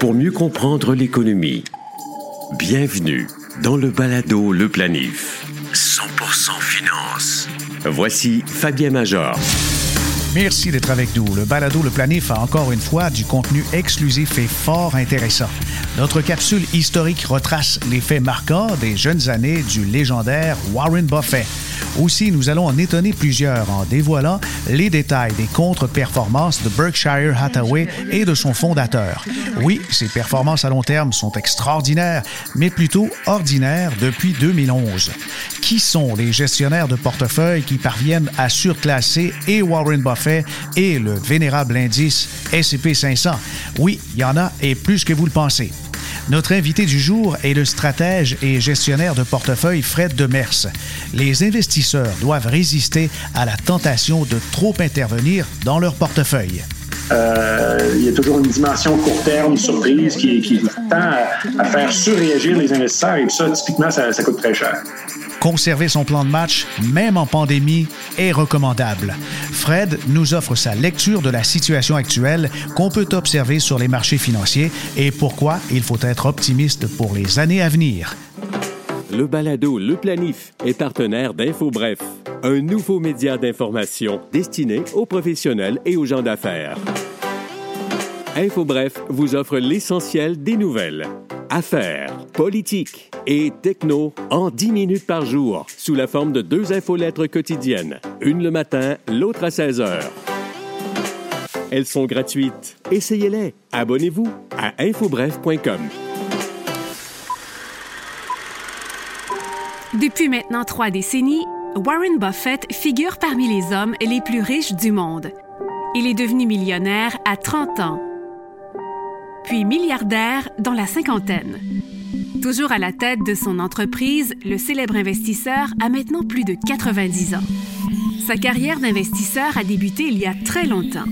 pour mieux comprendre l'économie. Bienvenue dans le balado Le Planif. 100% finance. Voici Fabien Major. Merci d'être avec nous. Le balado Le Planif a encore une fois du contenu exclusif et fort intéressant. Notre capsule historique retrace les faits marquants des jeunes années du légendaire Warren Buffett. Aussi, nous allons en étonner plusieurs en dévoilant les détails des contre-performances de Berkshire Hathaway et de son fondateur. Oui, ses performances à long terme sont extraordinaires, mais plutôt ordinaires depuis 2011. Qui sont les gestionnaires de portefeuille qui parviennent à surclasser et Warren Buffett et le vénérable indice S&P 500? Oui, il y en a et plus que vous le pensez. Notre invité du jour est le stratège et gestionnaire de portefeuille Fred Demers. Les investisseurs doivent résister à la tentation de trop intervenir dans leur portefeuille. Euh, il y a toujours une dimension court terme, surprise, qui, qui tend à, faire surréagir les investisseurs et ça, typiquement, ça coûte très cher. Conserver son plan de match, même en pandémie, est recommandable. Fred nous offre sa lecture de la situation actuelle qu'on peut observer sur les marchés financiers et pourquoi il faut être optimiste pour les années à venir. Le balado Le Planif est partenaire d'InfoBref, un nouveau média d'information destiné aux professionnels et aux gens d'affaires. InfoBref vous offre l'essentiel des nouvelles affaires, politique et techno en 10 minutes par jour, sous la forme de deux infolettres quotidiennes, une le matin, l'autre à 16 heures. Elles sont gratuites. Essayez-les. Abonnez-vous à infobref.com. Depuis maintenant trois décennies, Warren Buffett figure parmi les hommes les plus riches du monde. Il est devenu millionnaire à 30 ans puis milliardaire dans la cinquantaine. Toujours à la tête de son entreprise, le célèbre investisseur a maintenant plus de 90 ans. Sa carrière d'investisseur a débuté il y a très longtemps.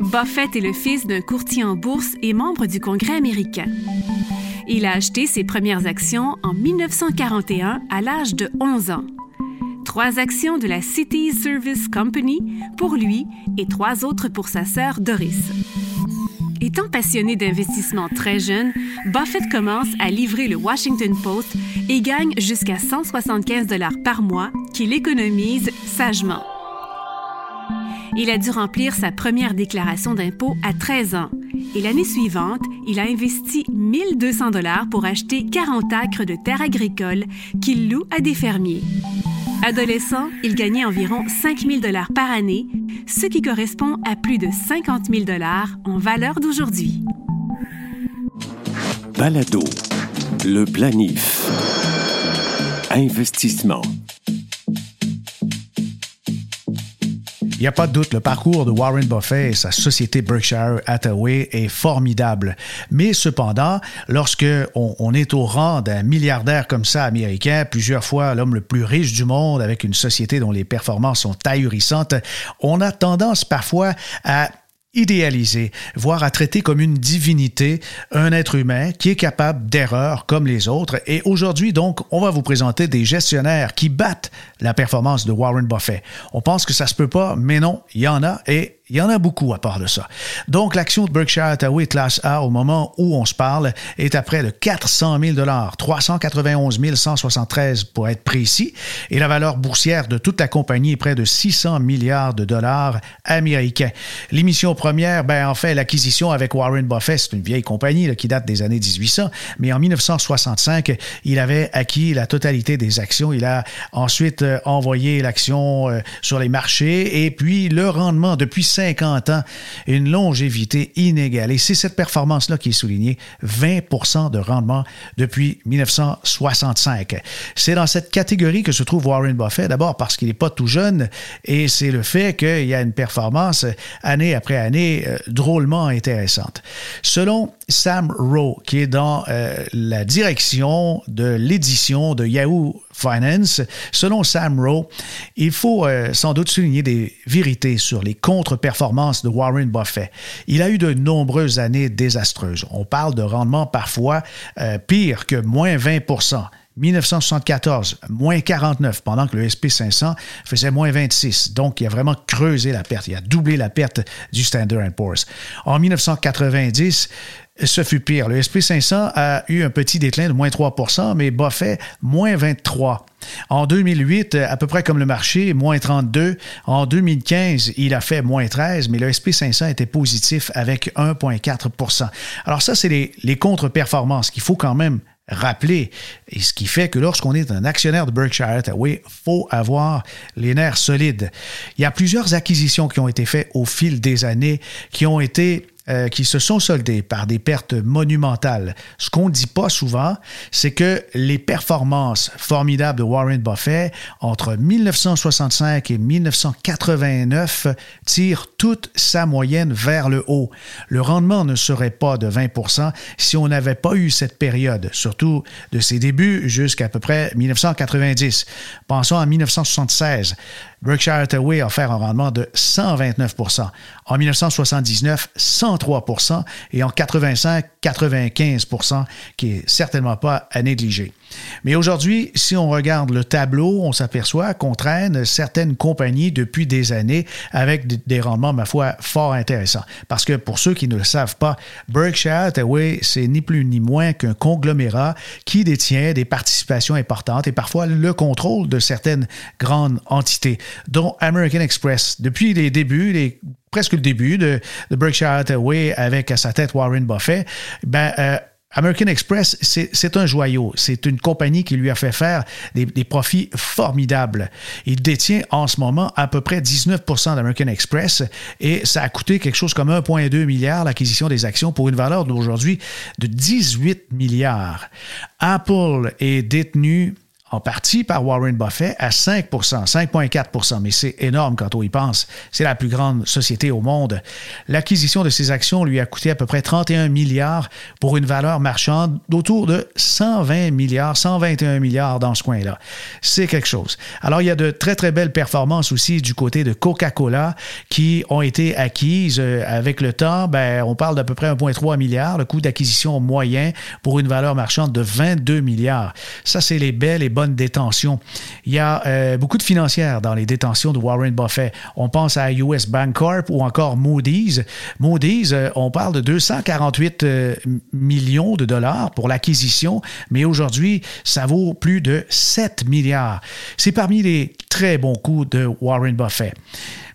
Buffett est le fils d'un courtier en bourse et membre du Congrès américain. Il a acheté ses premières actions en 1941 à l'âge de 11 ans. Trois actions de la City Service Company pour lui et trois autres pour sa sœur Doris. Étant passionné d'investissement très jeune, Buffett commence à livrer le Washington Post et gagne jusqu'à 175 dollars par mois qu'il économise sagement. Il a dû remplir sa première déclaration d'impôt à 13 ans et l'année suivante, il a investi 1200 dollars pour acheter 40 acres de terre agricole qu'il loue à des fermiers. Adolescent, il gagnait environ 5 000 dollars par année, ce qui correspond à plus de 50 000 dollars en valeur d'aujourd'hui. Balado, le planif, investissement. Il n'y a pas de doute, le parcours de Warren Buffett et sa société Berkshire Hathaway est formidable. Mais cependant, lorsque on, est au rang d'un milliardaire comme ça américain, plusieurs fois l'homme le plus riche du monde avec une société dont les performances sont ahurissantes, on a tendance parfois à idéaliser, voire à traiter comme une divinité un être humain qui est capable d'erreurs comme les autres. Et aujourd'hui, donc, on va vous présenter des gestionnaires qui battent la performance de Warren Buffett. On pense que ça se peut pas, mais non, il y en a et il y en a beaucoup à part de ça. Donc, l'action de Berkshire Hathaway classe A au moment où on se parle est à près de 400 000 391 173 pour être précis, et la valeur boursière de toute la compagnie est près de 600 milliards de dollars américains. L'émission première, ben, en fait, l'acquisition avec Warren Buffett, c'est une vieille compagnie qui date des années 1800, mais en 1965, il avait acquis la totalité des actions. Il a ensuite euh, envoyé l'action euh, sur les marchés, et puis le rendement depuis 50 ans, une longévité inégalée. C'est cette performance-là qui est soulignée, 20% de rendement depuis 1965. C'est dans cette catégorie que se trouve Warren Buffett, d'abord parce qu'il n'est pas tout jeune, et c'est le fait qu'il y a une performance année après année euh, drôlement intéressante. Selon Sam Rowe, qui est dans euh, la direction de l'édition de Yahoo Finance, selon Sam Rowe, il faut euh, sans doute souligner des vérités sur les contre-performances de Warren Buffett. Il a eu de nombreuses années désastreuses. On parle de rendement parfois euh, pire que moins 20% 1974, moins 49, pendant que le SP500 faisait moins 26. Donc, il a vraiment creusé la perte. Il a doublé la perte du Standard Poor's. En 1990, ce fut pire. Le SP500 a eu un petit déclin de moins 3% mais Buffett, moins 23 en 2008, à peu près comme le marché, moins 32. En 2015, il a fait moins 13, mais le SP500 était positif avec 1,4% Alors ça, c'est les, contre-performances qu'il faut quand même rappeler. Et ce qui fait que lorsqu'on est un actionnaire de Berkshire Hathaway, faut avoir les nerfs solides. Il y a plusieurs acquisitions qui ont été faites au fil des années qui ont été euh, qui se sont soldés par des pertes monumentales. Ce qu'on ne dit pas souvent, c'est que les performances formidables de Warren Buffett entre 1965 et 1989 tirent toute sa moyenne vers le haut. Le rendement ne serait pas de 20% si on n'avait pas eu cette période, surtout de ses débuts jusqu'à peu près 1990. Pensons à 1976. Berkshire Hathaway a offert un rendement de 129% En 1979, 103 et en 85, 95% qui est certainement pas à négliger. Mais aujourd'hui, si on regarde le tableau, on s'aperçoit qu'on traîne certaines compagnies depuis des années avec des rendements, ma foi, fort intéressants. Parce que pour ceux qui ne le savent pas, Berkshire Hathaway, c'est ni plus ni moins qu'un conglomérat qui détient des participations importantes et parfois le contrôle de certaines grandes entités, dont American Express. Depuis les débuts, presque le début de, Berkshire Hathaway avec à sa tête Warren Buffett, ben, euh, American Express, c'est un joyau. C'est une compagnie qui lui a fait faire des, profits formidables. Il détient en ce moment à peu près 19% d'American Express et ça a coûté quelque chose comme 1,2 milliard l'acquisition des actions pour une valeur d'aujourd'hui de 18 milliards. Apple est détenu en partie par Warren Buffett à 5% 5,4% mais c'est énorme quand on y pense. C'est la plus grande société au monde. L'acquisition de ces actions lui a coûté à peu près 31 milliards pour une valeur marchande d'autour de 120 milliards, 121 milliards dans ce coin-là. C'est quelque chose. Alors, il y a de très, très belles performances aussi du côté de Coca-Cola qui ont été acquises euh, avec le temps. Ben, on parle d'à peu près 1,3 milliard, le coût d'acquisition moyen pour une valeur marchande de 22 milliards. Ça, c'est les belles et détention. Il y a euh, beaucoup de financières dans les détentions de Warren Buffett. On pense à US Bank Corp ou encore Moody's. Moody's, euh, on parle de 248 euh, millions de dollars pour l'acquisition, mais aujourd'hui, ça vaut plus de 7 milliards. C'est parmi les très bons coups de Warren Buffett.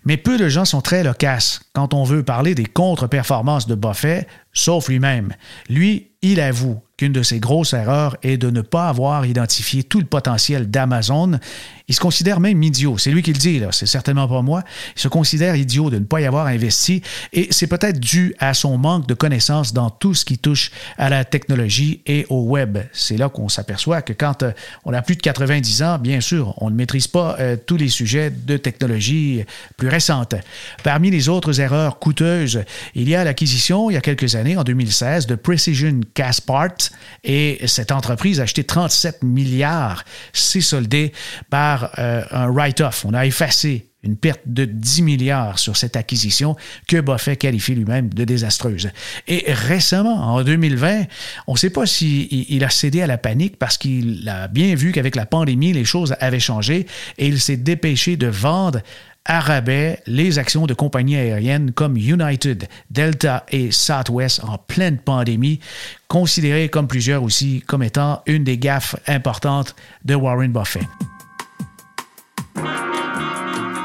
Mais peu de gens sont très loquaces quand on veut parler des contre-performances de Buffett, sauf lui-même. Lui, il avoue qu'une de ses grosses erreurs est de ne pas avoir identifié tout le potentiel d'Amazon. Il se considère même idiot. C'est lui qui le dit, là. C'est certainement pas moi. Il se considère idiot de ne pas y avoir investi et c'est peut-être dû à son manque de connaissances dans tout ce qui touche à la technologie et au web. C'est là qu'on s'aperçoit que quand euh, on a plus de 90 ans, bien sûr, on ne maîtrise pas euh, tous les sujets de technologie plus récentes. Parmi les autres erreurs coûteuses, il y a l'acquisition, il y a quelques années, en 2016, de Precision Caspart et cette entreprise a acheté 37 milliards. C'est soldé par euh, un write-off. On a effacé une perte de 10 milliards sur cette acquisition que Buffett qualifie lui-même de désastreuse. Et récemment, en 2020, on ne sait pas s'il il a cédé à la panique parce qu'il a bien vu qu'avec la pandémie, les choses avaient changé et il s'est dépêché de vendre à rabais les actions de compagnies aériennes comme United, Delta et Southwest en pleine pandémie, considérées comme plusieurs aussi comme étant une des gaffes importantes de Warren Buffett.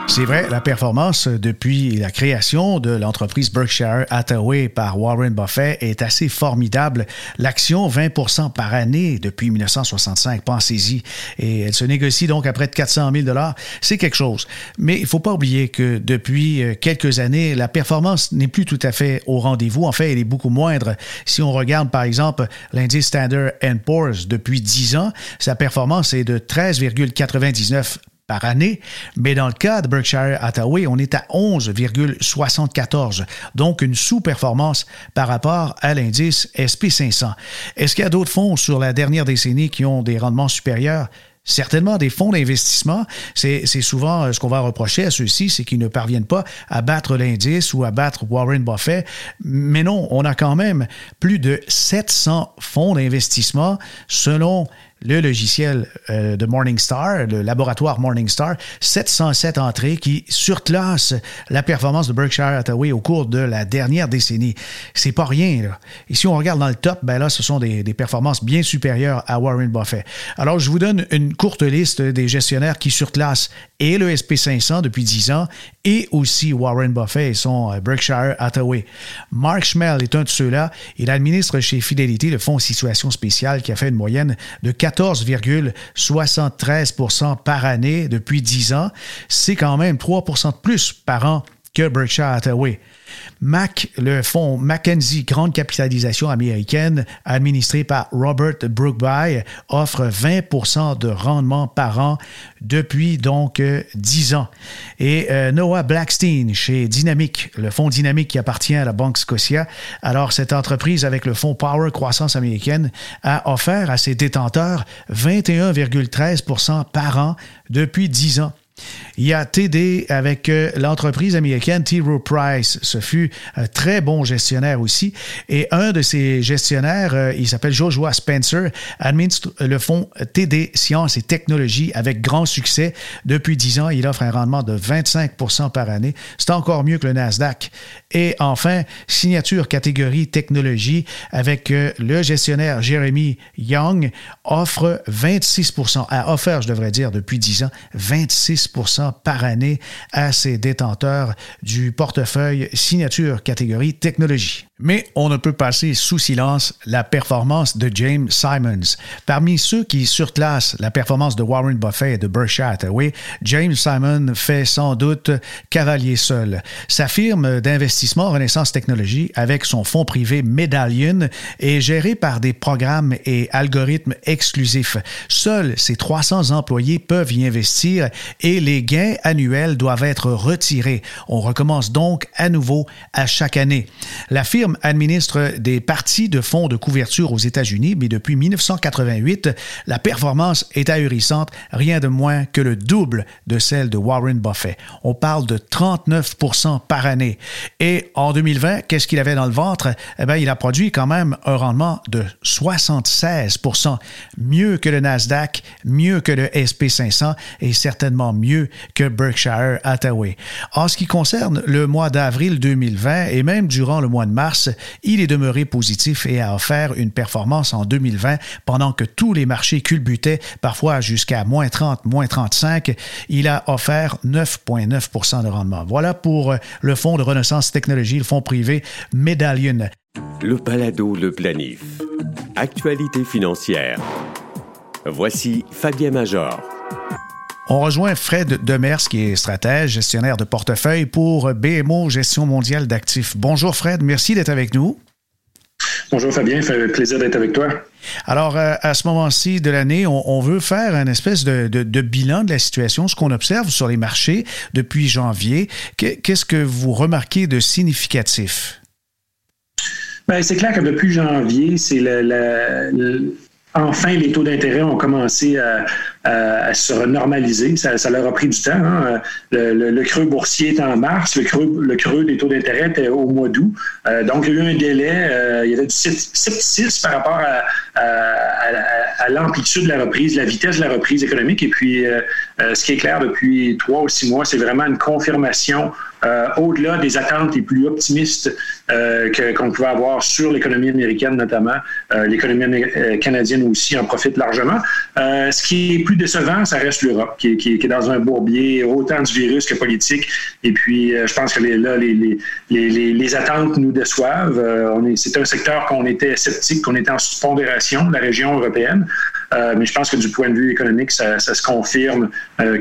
C'est vrai, la performance depuis la création de l'entreprise Berkshire Hathaway par Warren Buffett est assez formidable. L'action 20% par année depuis 1965, pensez-y. Et elle se négocie donc à près de 400 000 C'est quelque chose. Mais il ne faut pas oublier que depuis euh, quelques années, la performance n'est plus tout à fait au rendez-vous. En fait, elle est beaucoup moindre. Si on regarde par exemple l'indice Standard Poor's depuis 10 ans, sa performance est de 13,99 par année, mais dans le cas de Berkshire Hathaway, on est à 11,74, donc une sous-performance par rapport à l'indice SP500. Est-ce qu'il y a d'autres fonds sur la dernière décennie qui ont des rendements supérieurs? Certainement, des fonds d'investissement, c'est souvent euh, ce qu'on va reprocher à ceux-ci, c'est qu'ils ne parviennent pas à battre l'indice ou à battre Warren Buffett. Mais non, on a quand même plus de 700 fonds d'investissement selon le logiciel euh, de Morningstar, le laboratoire Morningstar, 707 entrées qui surclassent la performance de Berkshire Hathaway au cours de la dernière décennie. C'est pas rien. Là. Et si on regarde dans le top, ben là, ce sont des, des, performances bien supérieures à Warren Buffett. Alors, je vous donne une courte liste des gestionnaires qui surclassent et le SP500 depuis 10 ans et aussi Warren Buffett et son euh, Berkshire Hathaway. Mark Schmel est un de ceux-là. Il administre chez Fidelity le fonds situation spéciale qui a fait une moyenne de 14,73% par année depuis 10 ans. C'est quand même 3% de plus par an que Berkshire Hathaway. Mac, le fonds Mackenzie Grande Capitalisation américaine, administré par Robert Brookby, offre 20% de rendement par an depuis donc 10 ans. Et euh, Noah Blackstein chez Dynamic, le fonds Dynamic qui appartient à la Banque Scotia. Alors, cette entreprise avec le fonds Power Croissance américaine a offert à ses détenteurs 21,13% par an depuis 10 ans. Il y a TD avec euh, l'entreprise américaine T. Rowe Price. Ce fut un très bon gestionnaire aussi. Et un de ces gestionnaires, euh, il s'appelle Joshua Spencer, administre le fonds TD Sciences et Technologies avec grand succès. Depuis 10 ans, il offre un rendement de 25% par année. C'est encore mieux que le Nasdaq. Et enfin, signature catégorie technologie avec euh, le gestionnaire Jeremy Young offre 26% a offert, je devrais dire, depuis 10 ans, 26 par année à ses détenteurs du portefeuille signature catégorie technologie. Mais on ne peut passer sous silence la performance de James Simons. Parmi ceux qui surclassent la performance de Warren Buffett et de Berkshire Hathaway, James Simon fait sans doute cavalier seul. Sa firme d'investissement Renaissance Technologies, avec son fonds privé Medallion, est gérée par des programmes et algorithmes exclusifs. Seuls ses 300 employés peuvent y investir et les gains annuels doivent être retirés. On recommence donc à nouveau à chaque année. La firme administre des parties de fonds de couverture aux États-Unis, mais depuis 1988, la performance est ahurissante, rien de moins que le double de celle de Warren Buffett. On parle de 39% par année. Et en 2020, qu'est-ce qu'il avait dans le ventre? Eh bien, il a produit quand même un rendement de 76% mieux que le Nasdaq, mieux que le SP500 et certainement mieux que Berkshire Hathaway. En ce qui concerne le mois d'avril 2020 et même durant le mois de mars, il est demeuré positif et a offert une performance en 2020 pendant que tous les marchés culbutaient, parfois jusqu'à moins 30, moins 35. Il a offert 9,9% de rendement. Voilà pour euh, le fonds de Renaissance Technologie, le fonds privé Medallion. Le balado Le Planif. Actualité financière. Voici Fabien Major. On rejoint Fred Demers, qui est stratège, gestionnaire de portefeuille pour BMO Gestion mondiale d'actifs. Bonjour Fred, merci d'être avec nous. Bonjour Fabien, fait plaisir d'être avec toi. Alors, euh, à ce moment-ci de l'année, on, veut faire un espèce de, bilan de la situation, ce qu'on observe sur les marchés depuis janvier. Qu'est-ce que vous remarquez de significatif? Ben, c'est clair que depuis janvier, c'est le, enfin les taux d'intérêt ont commencé à, se normaliser. Ça, leur a pris du temps. Hein. Le, creux boursier est en mars, le creux, des taux d'intérêt était au mois d'août. Euh, donc, il y a eu un délai. Euh, il y avait du scepticisme par rapport à, à l'amplitude de la reprise, la vitesse de la reprise économique. Et puis, euh, ce qui est clair depuis trois ou six mois, c'est vraiment une confirmation au-delà des attentes les plus optimistes qu'on pouvait avoir sur l'économie américaine notamment. l'économie canadienne aussi en profite largement. ce qui est plus décevant, ça reste l'Europe, qui, est dans un bourbier autant du virus que politique. Et puis, euh, je pense que les, là, les, attentes nous déçoivent. Euh, c'est un secteur qu'on était sceptique, qu'on était en sous-pondération, la région européenne. Euh, mais je pense que du point de vue économique, ça, se confirme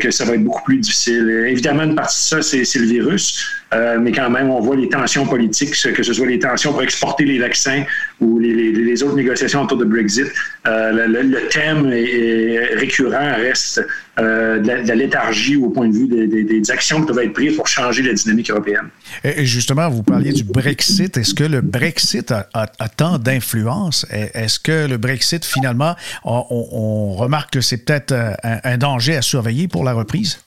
que ça va être beaucoup plus difficile. évidemment, une partie de ça, c'est le virus. Mais quand même, on voit les tensions politiques, que ce soit les tensions pour exporter les vaccins ou les, autres négociations autour de Brexit. le, thème récurrent reste euh, la, léthargie au point de vue des, actions qui doivent être prises pour changer la dynamique européenne. Et justement, vous parliez du Brexit. Est-ce que le Brexit a, tant d'influence? Est-ce que le Brexit, finalement, on, remarque que c'est peut-être euh, un, danger à surveiller pour la reprise?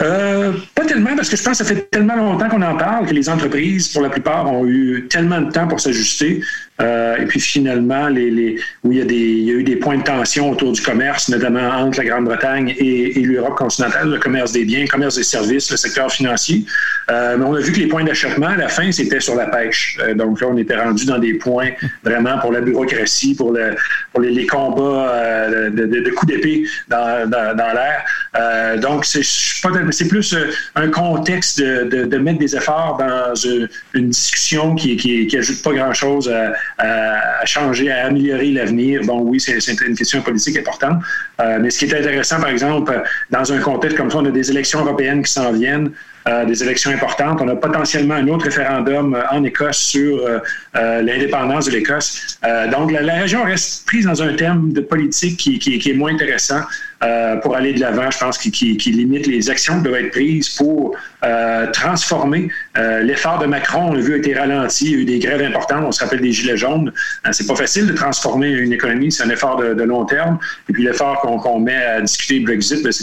Euh, pas tellement, parce que je pense que ça fait tellement longtemps qu'on en parle que les entreprises, pour la plupart, ont eu tellement de temps pour s'ajuster Euh, et puis finalement, où il y, a eu des points de tension autour du commerce, notamment entre la Grande-Bretagne et, l'Europe continentale, le commerce des biens, le commerce des services, le secteur financier. Euh, mais on a vu que les points d'achoppement, à la fin, c'était sur la pêche. Euh, donc là, on était rendu dans des points vraiment pour la bureaucratie, pour, le, pour les, combats de, coups d'épée dans, l'air. Donc, c'est plus un contexte de, mettre des efforts dans une, discussion qui, qui, qui ajoute pas grand-chose à, à, changer, à améliorer l'avenir. Bon, oui, c'est une question politique importante. Euh, mais ce qui est intéressant, par exemple, dans un contexte comme ça, on a des élections européennes qui s'en viennent. Euh, des élections importantes. On a potentiellement un autre référendum euh, en Écosse sur l'indépendance de l'Écosse. donc, la, région reste prise dans un thème de politique qui est moins intéressant. Euh, pour aller de l'avant, je pense, qui, limite les actions qui doivent être prises pour euh, transformer. Euh, l'effort de Macron, on l'a vu, a été ralenti. Il y a eu des grèves importantes. On se rappelle des Gilets jaunes. c'est pas facile de transformer une économie. C'est un effort de, long terme. Et puis l'effort qu'on qu met à discuter Brexit, ben, c'est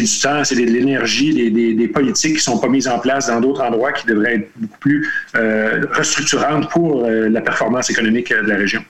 du temps, c'est de l'énergie, des, des, des, politiques qui sont pas mises en place dans d'autres endroits qui devraient être beaucoup plus restructurantes pour la performance économique de la région.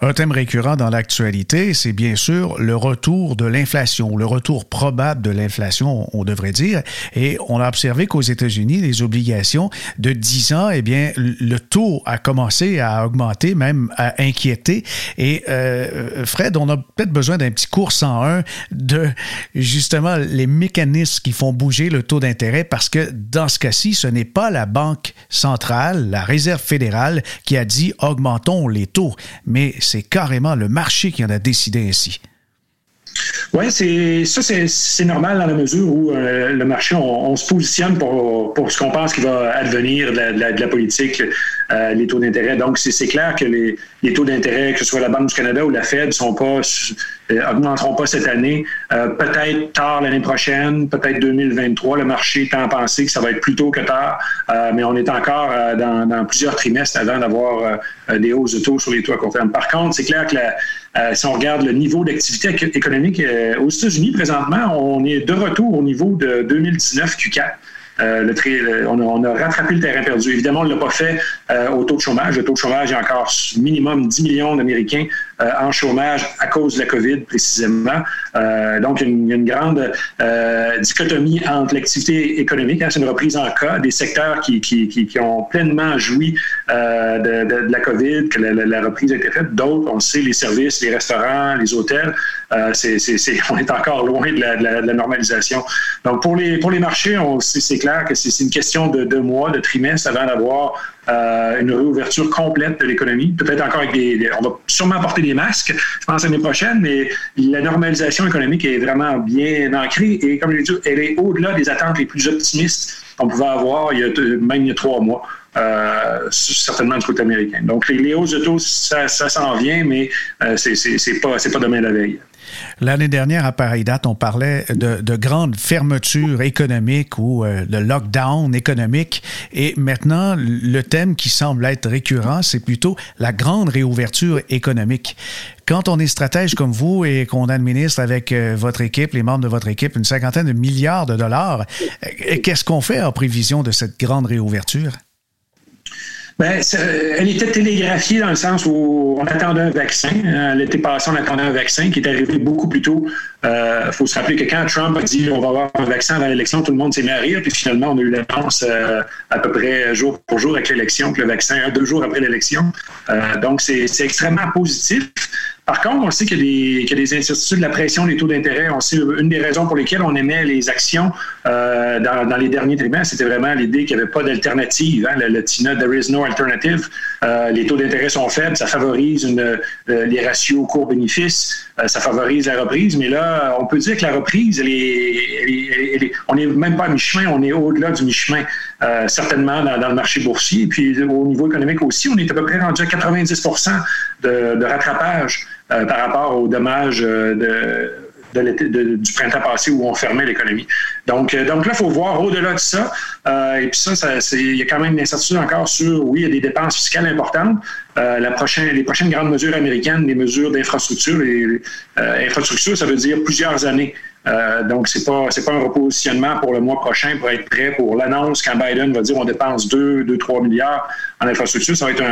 Un thème récurrent dans l'actualité, c'est bien sûr le retour de l'inflation, le retour probable de l'inflation, on devrait dire. Et on a observé qu'aux États-Unis, les obligations de 10 ans, eh bien, le taux a commencé à augmenter, même à inquiéter. Et euh, Fred, on a peut-être besoin d'un petit cours 101 de justement les mécanismes qui font bouger le taux d'intérêt parce que dans ce cas-ci, ce n'est pas la Banque centrale, la Réserve fédérale qui a dit augmentons les taux, mais c'est carrément le marché qui en a décidé ainsi. Oui, ça, c'est normal dans la mesure où euh, le marché, on, on, se positionne pour, pour ce qu'on pense qui va advenir de la, de la, de la politique, euh, les taux d'intérêt. Donc, c'est clair que les, les taux d'intérêt, que ce soit la Banque du Canada ou la Fed, sont pas euh, augmenteront pas cette année. Euh, peut-être tard l'année prochaine, peut-être 2023. Le marché tend à penser que ça va être plus tôt que tard, euh, mais on est encore euh, dans, dans, plusieurs trimestres avant d'avoir des hausses de taux sur les taux à court terme. Par contre, c'est clair que la, euh, si on regarde le niveau d'activité économique euh, aux États-Unis, présentement, on est de retour au niveau de 2019 Q4. Euh, le, on, a, rattrapé le terrain perdu. Évidemment, on ne l'a pas fait euh, au taux de chômage. Le taux de chômage est encore minimum 10 millions d'Américains euh, en chômage à cause de la COVID, précisément. Donc, il y, a une, une grande dichotomie entre l'activité économique, hein, c'est une reprise en cas, des secteurs qui, ont pleinement joui de, de, la COVID, que la, la, reprise a été faite. D'autres, on sait, les services, les restaurants, les hôtels, c'est, c'est, c'est, on est encore loin de la, normalisation. Donc, pour les, pour les marchés, c'est, clair que c'est, une question de mois, de trimestre avant d'avoir euh, une réouverture complète de l'économie. Peut-être encore avec des, On va sûrement porter des masques, je pense, l'année prochaine, mais la normalisation économique est vraiment bien ancrée et, comme je l'ai dit, elle est au-delà des attentes les plus optimistes qu'on pouvait avoir il y a, même il y a trois mois. Euh, certainement du côté américain. Donc, les, hausses de taux, ça, s'en vient, mais euh, c'est pas, pas demain la veille. L'année dernière, à pareille date, on parlait de, de grandes fermetures économiques ou euh, de lockdown économique. Et maintenant, le thème qui semble être récurrent, c'est plutôt la grande réouverture économique. Quand on est stratège comme vous et qu'on administre avec euh, votre équipe, les membres de votre équipe, une cinquantaine de milliards de dollars, euh, qu'est-ce qu'on fait en prévision de cette grande réouverture? Ben, elle était télégraphiée dans le sens où on attendait un vaccin. Euh, l'été passé, on attendait un vaccin qui est arrivé beaucoup plus tôt. Il euh, faut se rappeler que quand Trump a dit on va avoir un vaccin avant l'élection, tout le monde s'est mis à rire. Puis finalement, on a eu l'annonce euh, à peu près jour pour jour avec l'élection que le vaccin, deux jours après l'élection. Euh, donc, c'est extrêmement positif. Par contre, on sait qu'il y, a des incertitudes, la pression des taux d'intérêt. On sait une des raisons pour lesquelles on aimait les actions euh, dans, les derniers trimestres, c'était vraiment l'idée qu'il n'y avait pas d'alternative. Hein, le, there is no alternative. Euh, les taux d'intérêt sont faibles, ça favorise une, euh, les ratios court-bénéfice, euh, ça favorise la reprise. Mais là, on peut dire que la reprise, elle est, on n'est même pas à mi-chemin, on est au-delà du mi-chemin, euh, certainement dans, le marché boursier. Puis au niveau économique aussi, on est à peu près rendu à 90 de, de rattrapage euh, par rapport aux dommages euh, du printemps passé où on fermait l'économie. Donc, euh, là, il faut voir au-delà de ça. et puis ça, ça il y a quand même une incertitude encore sur, oui, il y a des dépenses fiscales importantes. Prochaine, les prochaines grandes mesures américaines, les mesures d'infrastructure, et infrastructure, ça veut dire plusieurs années. Euh, donc, pas c'est pas un repositionnement pour le mois prochain pour être prêt pour l'annonce quand Biden va dire on dépense 2, 2 3 milliards en infrastructure. Ça va être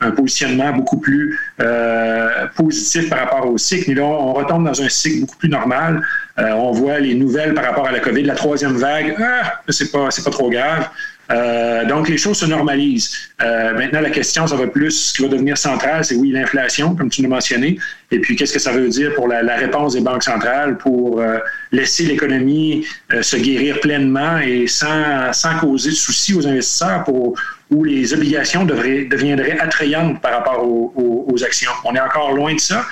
un, positionnement beaucoup plus euh, positif par rapport au cycle. Mais là, on retombe dans un cycle beaucoup plus normal. Euh, on voit les nouvelles par rapport à la COVID, la troisième vague. Ah, c'est pas pas trop grave. Euh, donc, les choses se normalisent. Euh, maintenant, la question, ça va plus, ce qui va devenir central, c'est oui, l'inflation, comme tu l'as mentionné, et puis qu'est-ce que ça veut dire pour la, réponse des banques centrales pour euh, laisser l'économie se guérir pleinement et sans, sans causer de soucis aux investisseurs pour, où les obligations deviendraient attrayantes par rapport aux, actions. On est encore loin de ça,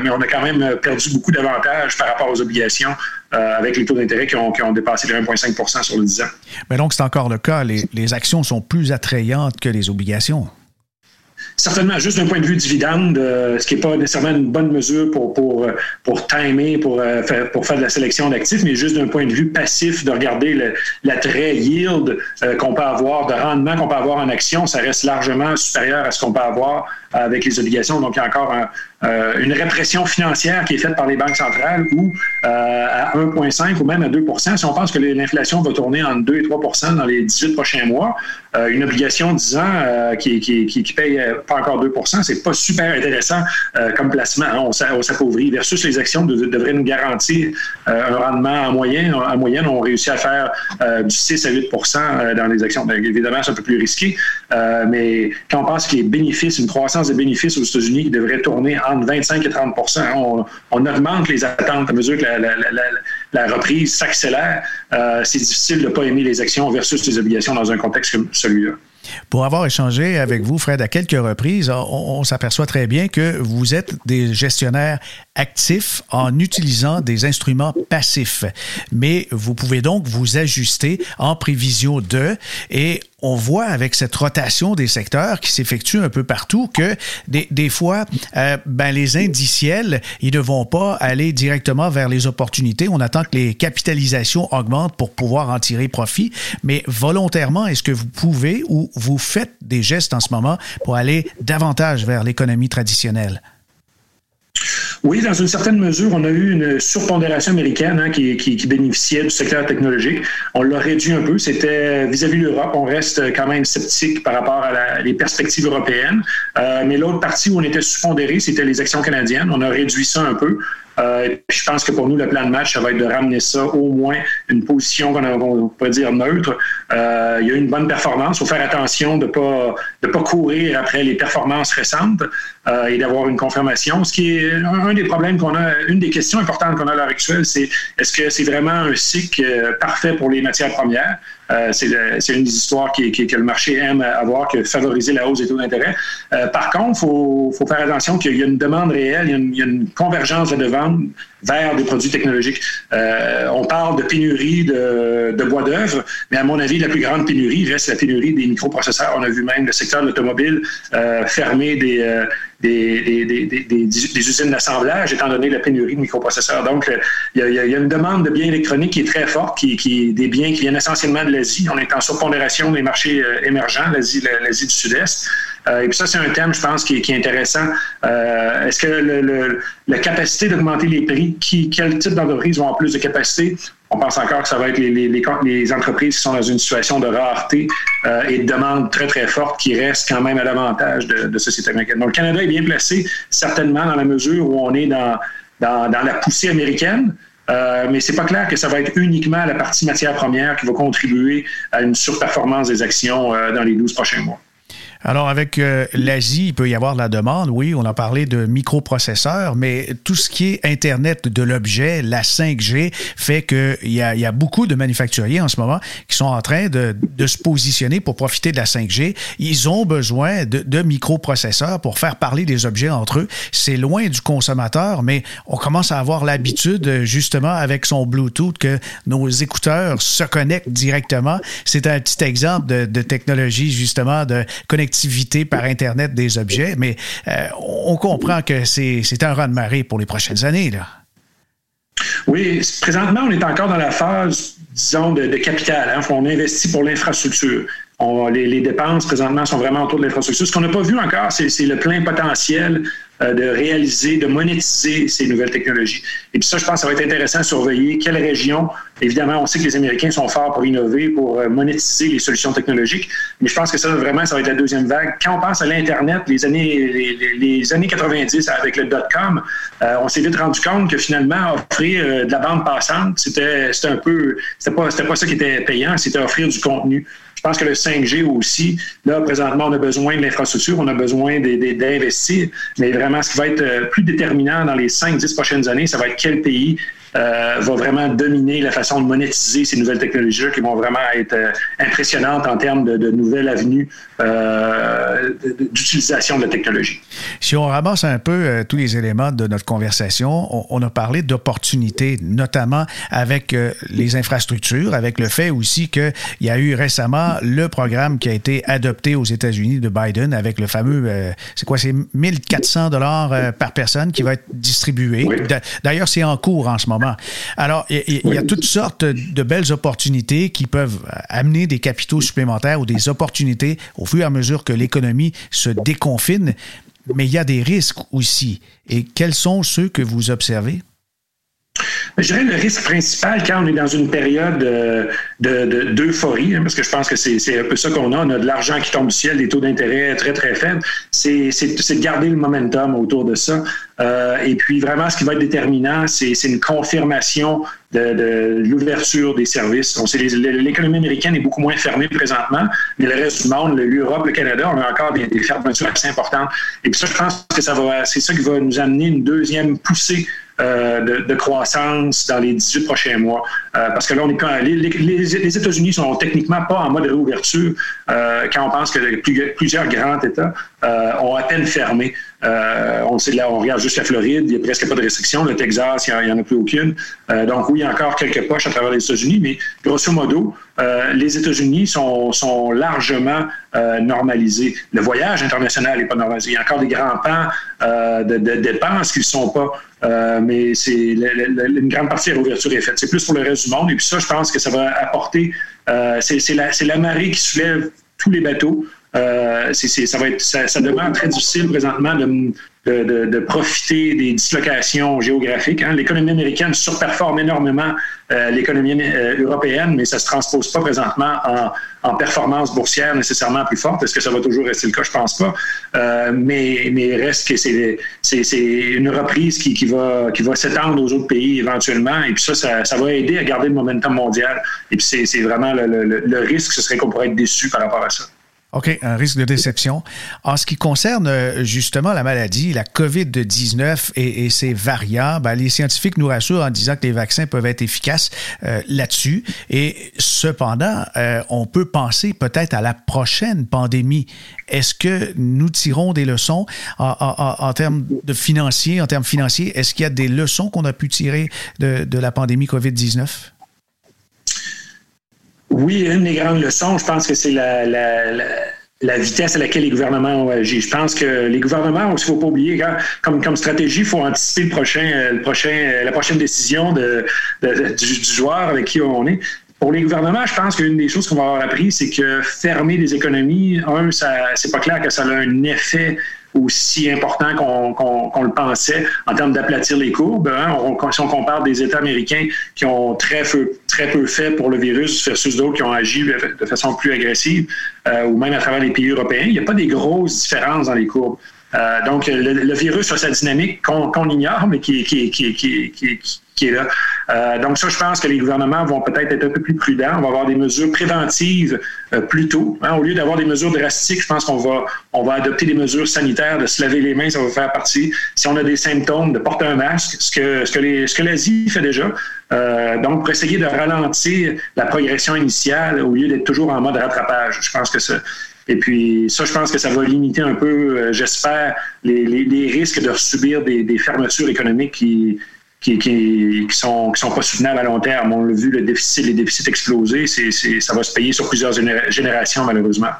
mais on a quand même perdu beaucoup d'avantages par rapport aux obligations euh, avec les taux d'intérêt qui ont, dépassé les 1,5% sur le 10 ans. Mais donc, c'est encore le cas. Les, actions sont plus attrayantes que les obligations. Certainement, juste d'un point de vue dividende, euh, ce qui n'est pas nécessairement une bonne mesure pour, pour, euh, pour timer, pour, faire, pour faire de la sélection d'actifs, mais juste d'un point de vue passif, de regarder l'attrait yield qu'on peut avoir, de rendement qu'on peut avoir en action, ça reste largement supérieur à ce qu'on peut avoir avec les obligations. Donc, il y a encore euh, une répression financière qui est faite par les banques centrales où euh, à 1,5 ou même à 2% si on pense que l'inflation va tourner entre 2 et 3% dans les 18 prochains mois, euh, une obligation de 10 ans qui, qui, qui, paye pas encore 2% c'est pas super intéressant comme placement. Hein. on s'appauvrit versus les actions devraient nous garantir un rendement en moyenne. En moyenne, on réussit à faire du 6 à 8% dans les actions. évidemment, c'est un peu plus risqué, mais quand on pense que les bénéfices, une croissance des bénéfices aux États-Unis qui devrait tourner entre 25 et 30% on, augmente les attentes à mesure que la, reprise s'accélère. Euh, c'est difficile de ne pas aimer les actions versus les obligations dans un contexte comme celui-là. Pour avoir échangé avec vous, Fred, à quelques reprises, on, s'aperçoit très bien que vous êtes des gestionnaires actifs en utilisant des instruments passifs. Mais vous pouvez donc vous ajuster en prévision de et on voit avec cette rotation des secteurs qui s'effectue un peu partout que des, des fois, euh, ben, les indiciels, ils ne vont pas aller directement vers les opportunités. On attend que les capitalisations augmentent pour pouvoir en tirer profit. Mais volontairement, est-ce que vous pouvez ou vous faites des gestes en ce moment pour aller davantage vers l'économie traditionnelle? Oui, dans une certaine mesure, on a eu une surpondération américaine hein, qui, bénéficiait du secteur technologique. On l'a réduit un peu. C'était vis-à-vis de l'Europe, on reste quand même sceptique par rapport à les perspectives européennes. Euh, mais l'autre partie où on était surpondéré, c'était les actions canadiennes. On a réduit ça un peu. Euh, je pense que pour nous, le plan de match, ça va être de ramener ça au moins une position qu'on pourrait dire neutre. Euh, il y a une bonne performance. Il faut faire attention de ne pas, de pas courir après les performances récentes euh, et d'avoir une confirmation. Ce qui est un, des problèmes qu'on a, une des questions importantes qu'on a à l'heure actuelle, c'est est-ce que c'est vraiment un cycle parfait pour les matières premières? Euh, c'est une des histoires qui, que le marché aime avoir, que favoriser la hausse des taux d'intérêt. Euh, par contre, il faut, faire attention qu'il y a une demande réelle, il y a une, convergence de demande vers des produits technologiques. Euh, on parle de pénurie de, bois d'œuvre, mais à mon avis, la plus grande pénurie reste la pénurie des microprocesseurs. On a vu même le secteur de l'automobile fermer des des, usines d'assemblage, étant donné la pénurie de microprocesseurs. Donc, euh, il y, a, une demande de biens électroniques qui est très forte, qui, qui des biens qui viennent essentiellement de l'Asie. On est en surpondération des marchés euh, émergents, l'Asie du Sud-Est. Euh, et puis ça, c'est un thème, je pense, qui, est intéressant. Est-ce que le, la capacité d'augmenter les prix, qui, quel type d'entreprise vont avoir plus de capacité? On pense encore que ça va être les, les, les, entreprises qui sont dans une situation de rareté euh, et de demande très, très forte qui restent quand même à l'avantage de, de sociétés américaines. Donc, le Canada est bien placé, certainement, dans la mesure où on est dans, dans, dans la poussée américaine. Euh, mais c'est pas clair que ça va être uniquement la partie matière première qui va contribuer à une surperformance des actions euh, dans les 12 prochains mois. Alors, avec euh, l'Asie, il peut y avoir de la demande. Oui, on a parlé de microprocesseurs, mais tout ce qui est Internet de l'objet, la 5G, fait qu'il y a, y a beaucoup de manufacturiers en ce moment qui sont en train de, se positionner pour profiter de la 5G. Ils ont besoin de, microprocesseurs pour faire parler des objets entre eux. C'est loin du consommateur, mais on commence à avoir l'habitude, justement, avec son Bluetooth, que nos écouteurs se connectent directement. C'est un petit exemple de, technologie, justement, de par Internet des objets, mais euh, on comprend que c'est un rang de marée pour les prochaines années. Là. Oui, présentement, on est encore dans la phase, disons, de, capital. Hein. On investit pour l'infrastructure. les, dépenses présentement sont vraiment autour de l'infrastructure. Ce qu'on n'a pas vu encore, c'est le plein potentiel de réaliser, de monétiser ces nouvelles technologies. Et puis ça, je pense que ça va être intéressant à surveiller quelles régions. Évidemment, on sait que les Américains sont forts pour innover, pour euh, monétiser les solutions technologiques, mais je pense que ça, vraiment, ça va être la deuxième vague. Quand on pense à l'Internet, les années, les, années 90 avec le dot-com, euh, on s'est vite rendu compte que finalement, offrir de la bande passante, c'était un peu, c'était pas, pas ça qui était payant, c'était offrir du contenu. Je pense que le 5G aussi, là, présentement, on a besoin de l'infrastructure, on a besoin d'investir, mais vraiment, ce qui va être euh, plus déterminant dans les 5-10 prochaines années, ça va être quel pays euh, va vraiment dominer la façon de monétiser ces nouvelles technologies qui vont vraiment être euh, impressionnantes en termes de, nouvelles avenues euh, d'utilisation de la technologie. Si on ramasse un peu tous les éléments de notre conversation, on, a parlé d'opportunités, notamment avec les infrastructures, avec le fait aussi qu'il y a eu récemment le programme qui a été adopté aux États-Unis de Biden avec le fameux, c'est quoi, c'est 1400 dollars par personne qui va être distribué. D'ailleurs, c'est en cours en ce moment. Alors, il y, a toutes sortes de belles opportunités qui peuvent amener des capitaux supplémentaires ou des opportunités au fur et à mesure que l'économie se déconfine, mais il y a des risques aussi. Et quels sont ceux que vous observez? Je dirais le risque principal quand on est dans une période euh, d'euphorie, hein, parce que je pense que c'est un peu ça qu'on a. On a de l'argent qui tombe du ciel, des taux d'intérêt très, très faibles. C'est de garder le momentum autour de ça. Euh, et puis, vraiment, ce qui va être déterminant, c'est une confirmation de, l'ouverture des services. L'économie américaine est beaucoup moins fermée présentement, mais le reste du monde, l'Europe, le Canada, on a encore des, des fermetures assez importantes. Et puis ça, je pense que c'est ça qui va nous amener une deuxième poussée euh, de, croissance dans les 18 prochains mois. Euh, parce que là, on est quand les, les, les États-Unis sont techniquement pas en mode réouverture euh, quand on pense que plusieurs grands États ont à peine fermé. on sait là, on regarde juste la Floride, il n'y a presque pas de restrictions. Le Texas, il n'y en, a plus aucune. donc oui, il y a encore quelques poches à travers les États-Unis, mais grosso modo, les États-Unis sont, sont largement normalisés. Le voyage international n'est pas normalisé. Il y a encore des grands pans de, de, dépenses qui ne sont pas euh, mais c'est une grande partie de la réouverture est faite. C'est plus pour le reste du monde. Et puis ça, je pense que ça va apporter. Euh, c'est la, marée qui soulève tous les bateaux. Euh, ça, va être, ça, ça, demeure très difficile présentement de, de, profiter des dislocations géographiques. Hein. L'économie américaine surperforme énormément euh, l'économie euh, européenne, mais ça ne se transpose pas présentement en, performance boursière nécessairement plus forte. Est-ce que ça va toujours rester le cas? Je pense pas. Euh, mais, mais reste que c'est, une reprise qui, qui va, qui va s'étendre aux autres pays éventuellement. Et puis ça, ça, va aider à garder le momentum mondial. Et puis c'est, vraiment le, le, le risque, ce serait qu'on pourrait être déçu par rapport à ça. OK, un risque de déception. En ce qui concerne euh, justement la maladie, la COVID-19 et, ses variants, ben, les scientifiques nous rassurent en disant que les vaccins peuvent être efficaces euh, là-dessus. Et cependant, euh, on peut penser peut-être à la prochaine pandémie. Est-ce que nous tirons des leçons en, termes de financiers, en termes financiers? Est-ce qu'il y a des leçons qu'on a pu tirer de la pandémie COVID-19? Oui, une des grandes leçons, je pense que c'est la, vitesse à laquelle les gouvernements ont agi. Je pense que les gouvernements, il ne faut pas oublier, comme, comme stratégie, il faut anticiper le prochain, le prochain, la prochaine décision de, du, joueur avec qui on est. Pour les gouvernements, je pense qu'une des choses qu'on va avoir appris, c'est que fermer des économies, un, ça, c'est pas clair que ça a un effet aussi important qu'on le pensait en termes d'aplatir les courbes. Hein. si on compare des États américains qui ont très peu, très peu fait pour le virus versus d'autres qui ont agi de façon plus agressive, euh, ou même à travers les pays européens, il n'y a pas des grosses différences dans les courbes. Euh, donc, le, virus a sa dynamique qu'on ignore, mais qui, qui, qui, qui Euh, donc ça, je pense que les gouvernements vont peut-être être un peu plus prudents. On va avoir des mesures préventives euh, plus tôt. Hein. Au lieu d'avoir des mesures drastiques, je pense qu'on va, on va adopter des mesures sanitaires, de se laver les mains, ça va faire partie. Si on a des symptômes, de porter un masque, ce que, ce que, l'Asie fait déjà. Euh, donc, pour essayer de ralentir la progression initiale au lieu d'être toujours en mode rattrapage. Je pense que ça, et puis, ça, je pense que ça va limiter un peu, j'espère, les, les, risques de subir des, des fermetures économiques qui, qui, qui, sont, qui sont pas soutenables à long terme. On l'a vu, le déficit, les déficits exploser, c'est, ça va se payer sur plusieurs générations, malheureusement.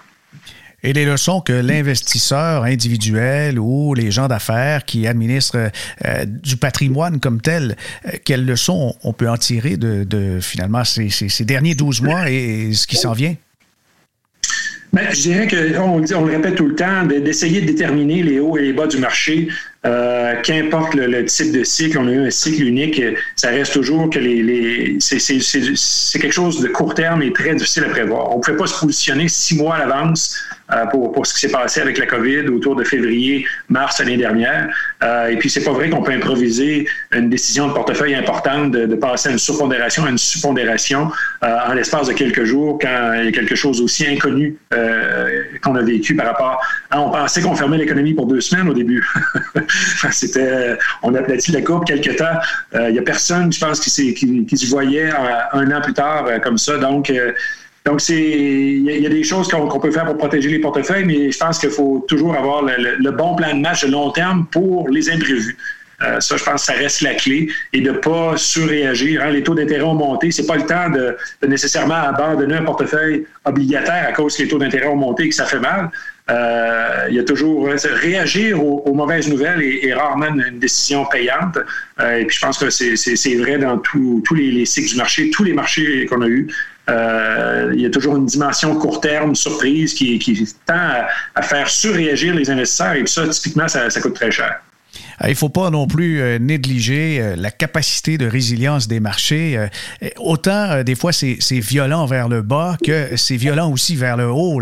Et les leçons que l'investisseur individuel ou les gens d'affaires qui administrent euh, du patrimoine comme tel, euh, quelles leçons on peut en tirer de, finalement ces, ces, derniers 12 mois et ce qui s'en vient? Ben, je dirais qu'on on le répète tout le temps, d'essayer de déterminer les hauts et les bas du marché, euh, qu'importe le, type de cycle, on a eu un cycle unique, ça reste toujours que les, c'est quelque chose de court terme et très difficile à prévoir. On ne pouvait pas se positionner six mois à l'avance euh, pour, ce qui s'est passé avec la COVID autour de février, mars l'année dernière. Euh, et puis, c'est pas vrai qu'on peut improviser une décision de portefeuille importante de, passer à une surpondération à une suppondération en l'espace de quelques jours quand il y a quelque chose aussi inconnu qu'on a vécu par rapport à... On pensait qu'on fermait l'économie pour deux semaines au début. C'était... On a aplati la courbe quelques temps. Il y a personne, je pense, qui, se voyait un an plus tard comme ça. Donc, donc, c'est il y, a des choses qu'on peut faire pour protéger les portefeuilles, mais je pense qu'il faut toujours avoir le, bon plan de match de long terme pour les imprévus. Euh, ça, je pense que ça reste la clé et de ne pas surréagir. Hein. Les taux d'intérêt ont monté. C'est pas le temps de, nécessairement abandonner un portefeuille obligataire à cause que les taux d'intérêt ont monté et que ça fait mal. Euh, il y a toujours euh, réagir aux, mauvaises nouvelles et, rarement une, décision payante. et puis je pense que c'est vrai dans tous les, les, cycles du marché, tous les marchés qu'on a eus. Euh, il y a toujours une dimension court terme, surprise, qui, tend à, faire surréagir les investisseurs. Et ça, typiquement, ça coûte très cher. Euh, il ne faut pas non plus euh, négliger euh, la capacité de résilience des marchés. Autant, des fois, c'est violent vers le bas que c'est violent aussi vers le haut.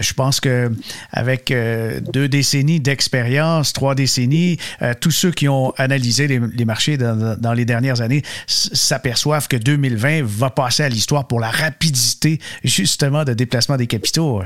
Je pense que avec deux décennies d'expérience, trois décennies, tous ceux qui ont analysé les, marchés dans, les dernières années s'aperçoivent que 2020 va passer à l'histoire pour la rapidité, justement, de déplacement des capitaux.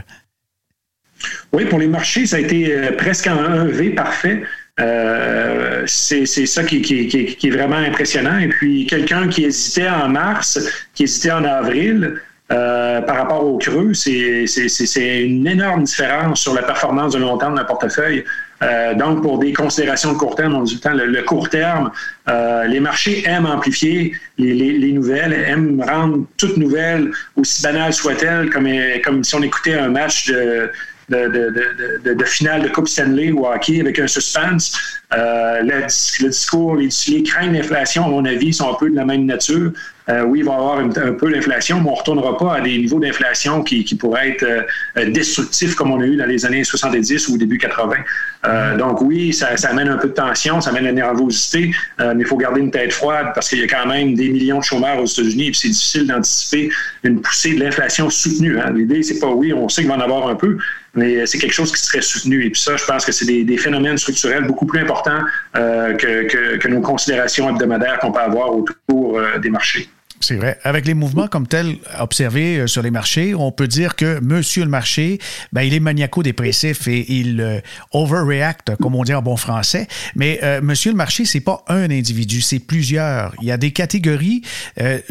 Oui, pour les marchés, ça a été presque un V parfait. Euh, c'est ça qui, est vraiment impressionnant. Et puis, quelqu'un qui hésitait en mars, qui hésitait en avril, euh, par rapport au creux, c'est une énorme différence sur la performance de long terme d'un portefeuille. Euh, donc, pour des considérations de court terme, on dit le, le court terme, les marchés aiment amplifier les, nouvelles, aiment rendre toutes nouvelles, aussi banales soient-elles, comme, comme si on écoutait un match de, de, de, finale de Coupe Stanley ou hockey avec un suspense. Euh, le, discours, les, les craintes d'inflation, à mon avis, sont un peu de la même nature. Euh, oui, il va y avoir un, peu d'inflation, mais on ne retournera pas à des niveaux d'inflation qui, pourraient être euh, destructifs comme on a eu dans les années 70 ou au début 80. Euh, donc oui, ça, amène un peu de tension, ça amène la nervosité, mais il faut garder une tête froide parce qu'il y a quand même des millions de chômeurs aux États-Unis et c'est difficile d'anticiper une poussée de l'inflation soutenue. Hein. L'idée, c'est pas oui, on sait qu'il va en avoir un peu, mais c'est quelque chose qui serait soutenu. Et puis ça, je pense que c'est des, phénomènes structurels beaucoup plus importants que, que, nos considérations hebdomadaires qu'on peut avoir autour des marchés. C'est vrai. Avec les mouvements comme tels observés euh, sur les marchés, on peut dire que monsieur le marché, ben, il est maniaco-dépressif et il euh, overreact, comme on dit en bon français. Mais euh, monsieur le marché, c'est pas un individu, c'est plusieurs. Il y a des catégories,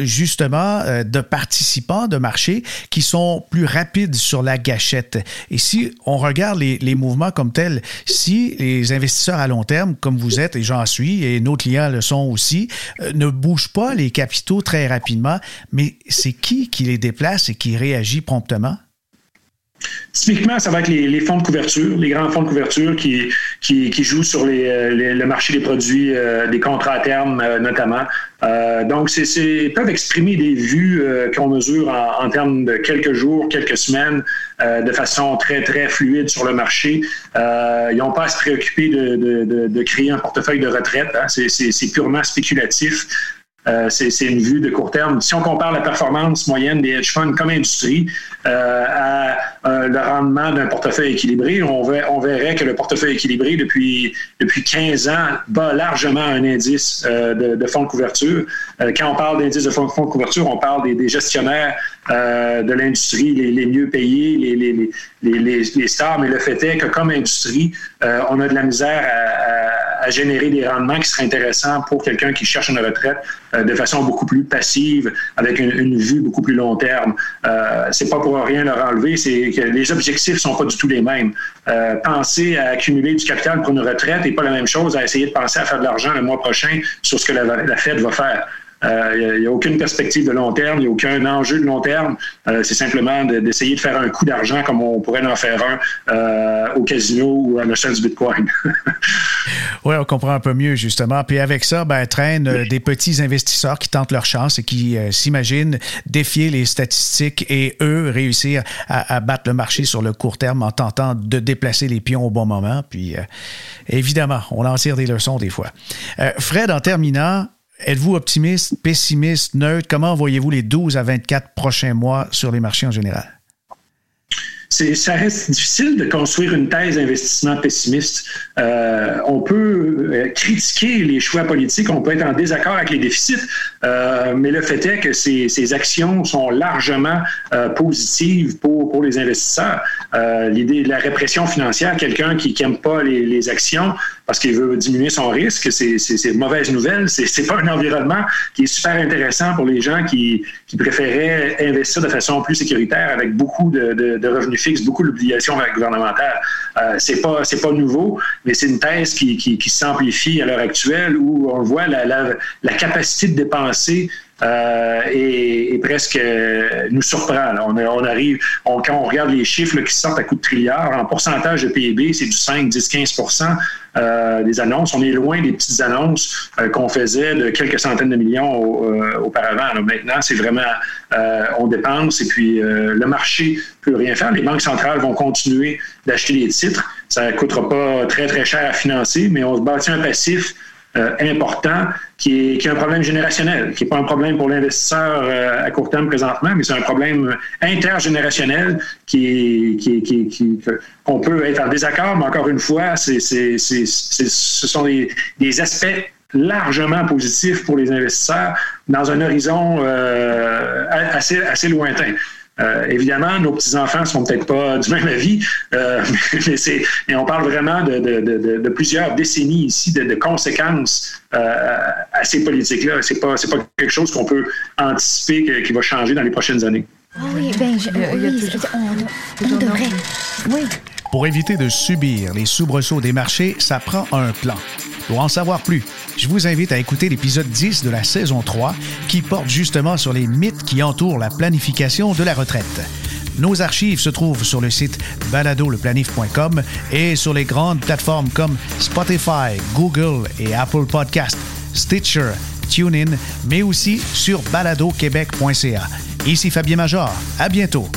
justement, de participants de marché qui sont plus rapides sur la gâchette. Et si on regarde les, les mouvements comme tels, si les investisseurs à long terme, comme vous êtes, et j'en suis, et nos clients le sont aussi, ne bougent pas les capitaux très rapidement, mais c'est qui qui les déplace et qui réagit promptement? Typiquement, ça va être les, fonds de couverture, les grands fonds de couverture qui, jouent sur euh, le marché des produits, euh, des contrats à terme euh, notamment. donc, c'est, peuvent exprimer des vues qu'on mesure en, termes de quelques jours, quelques semaines, de façon très, très fluide sur le marché. ils n'ont pas à se préoccuper de, créer un portefeuille de retraite. Hein. C'est, purement spéculatif. Euh, c'est une vue de court terme. Si on compare la performance moyenne des hedge funds comme industrie euh, à euh, le rendement d'un portefeuille équilibré, on, on, verrait que le portefeuille équilibré depuis, depuis 15 ans bat largement un indice de, de, fonds de couverture. quand on parle d'indice de fonds, de couverture, on parle des, des gestionnaires de l'industrie les, les, mieux payés, les, les, les, stars, mais le fait est que comme industrie, on a de la misère à, générer des rendements qui seraient intéressants pour quelqu'un qui cherche une retraite euh, de façon beaucoup plus passive, avec une, vue beaucoup plus long terme. Euh, c'est pas pour rien leur enlever, c'est que les objectifs sont pas du tout les mêmes. Euh, penser à accumuler du capital pour une retraite n'est pas la même chose à essayer de penser à faire de l'argent le mois prochain sur ce que la, Fed va faire. Il n'y a, aucune perspective de long terme, il n'y a aucun enjeu de long terme. c'est simplement d'essayer de, faire un coup d'argent comme on pourrait en faire un au casino ou à l'achat du Bitcoin. oui, on comprend un peu mieux, justement. Puis avec ça, ben, traînent des petits investisseurs qui tentent leur chance et qui s'imaginent défier les statistiques et eux réussir à, battre le marché sur le court terme en tentant de déplacer les pions au bon moment. Puis évidemment, on en tire des leçons des fois. Fred, en terminant, Êtes-vous optimiste, pessimiste, neutre? Comment voyez-vous les 12 à 24 prochains mois sur les marchés en général? ça reste difficile de construire une thèse d'investissement pessimiste. Euh, on peut euh, critiquer les choix politiques, on peut être en désaccord avec les déficits, euh, mais le fait est que ces, actions sont largement positives pour, les investisseurs. L'idée de la répression financière, quelqu'un qui n'aime pas les, actions, parce qu'il veut diminuer son risque. C'est mauvaise nouvelle. C'est pas un environnement qui est super intéressant pour les gens qui, préféraient investir de façon plus sécuritaire avec beaucoup de, revenus fixes, beaucoup d'obligations gouvernementales. Euh, c'est pas nouveau, mais c'est une thèse qui, qui, qui s'amplifie à l'heure actuelle où on voit la, la, capacité de dépenser euh, et, presque euh, nous surprend. On, arrive, quand on regarde les chiffres qui sortent à coup de trilliard, en pourcentage de PIB, c'est du 5, 10, 15 euh, des annonces. On est loin des petites annonces euh, qu'on faisait de quelques centaines de millions euh, auparavant. maintenant, c'est vraiment, on dépense et puis le marché peut rien faire. Les banques centrales vont continuer d'acheter les titres. Ça ne coûtera pas très, très cher à financer, mais on se bâtit un passif euh, important qui est, qui est, un problème générationnel, qui n'est pas un problème pour l'investisseur euh, à court terme présentement, mais c'est un problème intergénérationnel qui, qui, qui, qui qu'on peut être en désaccord, mais encore une fois, c'est, c'est, c'est, ce sont des, des, aspects largement positifs pour les investisseurs dans un horizon euh, assez, assez lointain. Euh, évidemment, nos petits-enfants ne sont peut-être pas du même avis, euh, mais, mais, on parle vraiment de, de, de, de plusieurs décennies ici de, conséquences euh, à ces politiques-là. Ce n'est pas, pas quelque chose qu'on peut anticiper qui va changer dans les prochaines années. Ah oui, ben, je, oui, on, devrait. Oui. Pour éviter de subir les soubresauts des marchés, ça prend un plan. Pour en savoir plus, je vous invite à écouter l'épisode 10 de la saison 3 qui porte justement sur les mythes qui entourent la planification de la retraite. Nos archives se trouvent sur le site baladoleplanif.com et sur les grandes plateformes comme Spotify, Google et Apple Podcasts, Stitcher, TuneIn, mais aussi sur baladoquebec.ca. Ici Fabien Major. À bientôt.